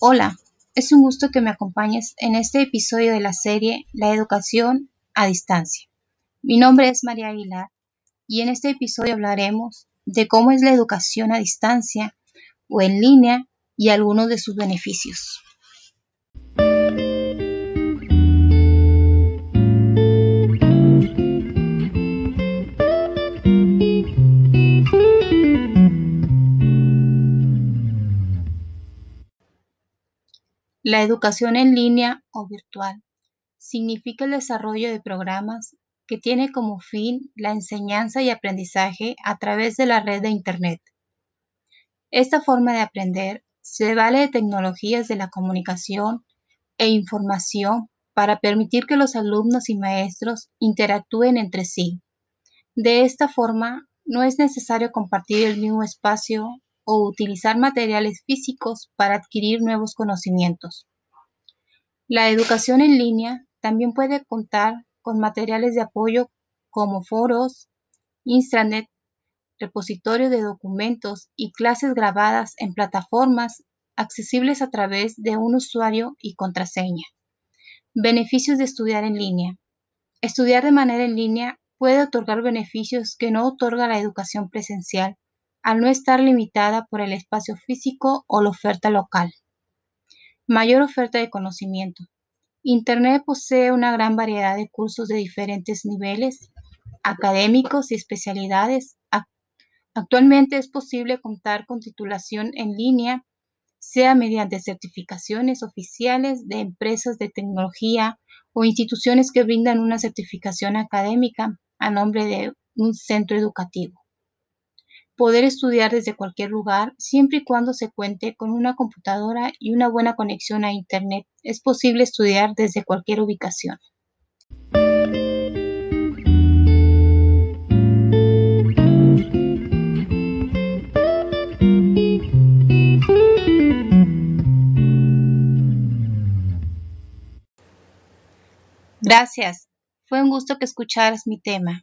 Hola, es un gusto que me acompañes en este episodio de la serie La educación a distancia. Mi nombre es María Aguilar y en este episodio hablaremos de cómo es la educación a distancia o en línea y algunos de sus beneficios. La educación en línea o virtual significa el desarrollo de programas que tiene como fin la enseñanza y aprendizaje a través de la red de Internet. Esta forma de aprender se vale de tecnologías de la comunicación e información para permitir que los alumnos y maestros interactúen entre sí. De esta forma, no es necesario compartir el mismo espacio o utilizar materiales físicos para adquirir nuevos conocimientos. La educación en línea también puede contar con materiales de apoyo como foros, intranet, repositorios de documentos y clases grabadas en plataformas accesibles a través de un usuario y contraseña. Beneficios de estudiar en línea. Estudiar de manera en línea puede otorgar beneficios que no otorga la educación presencial al no estar limitada por el espacio físico o la oferta local. Mayor oferta de conocimiento. Internet posee una gran variedad de cursos de diferentes niveles académicos y especialidades. Actualmente es posible contar con titulación en línea, sea mediante certificaciones oficiales de empresas de tecnología o instituciones que brindan una certificación académica a nombre de un centro educativo poder estudiar desde cualquier lugar siempre y cuando se cuente con una computadora y una buena conexión a Internet. Es posible estudiar desde cualquier ubicación. Gracias. Fue un gusto que escucharas mi tema.